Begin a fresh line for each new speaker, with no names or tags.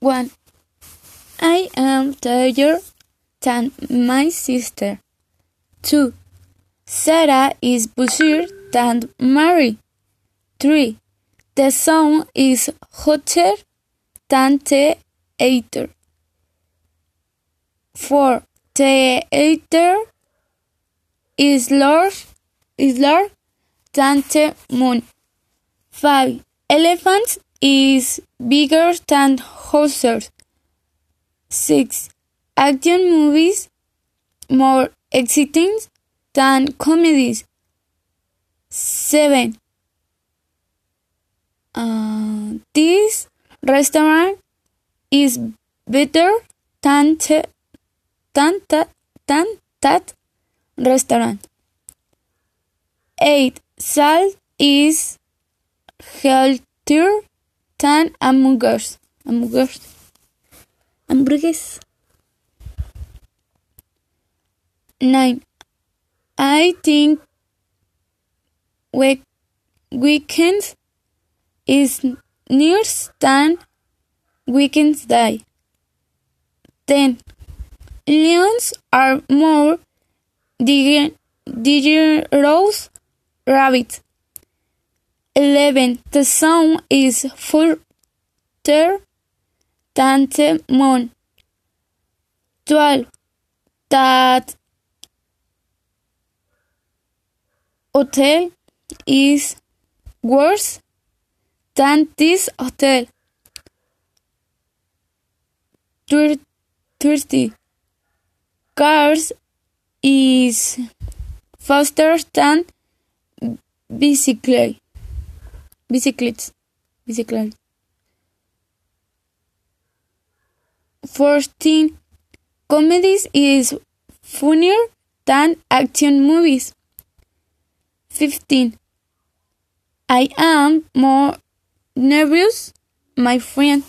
1. I am taller than my sister. 2. Sarah is busier than Mary. 3. The sun is hotter than the ether. 4. The ether is large, is larger than the moon. 5. Elephants is bigger than horses. 6. Action movies more exciting than comedies. 7. Uh, this restaurant is better than, the, than, that, than that restaurant. 8. Salt is healthier than hamburgers. Hamburgers. Hamburgues. 9. I think we weekends is nearer than weekends day. 10. Lions are more dangerous rabbits. 11. The sun is further than the moon. 12. That hotel is worse than this hotel. 30. Cars is faster than bicycle. Bicyclettes. Bicycles. 14. Comedies is funnier than action movies. 15. I am more nervous, my friend.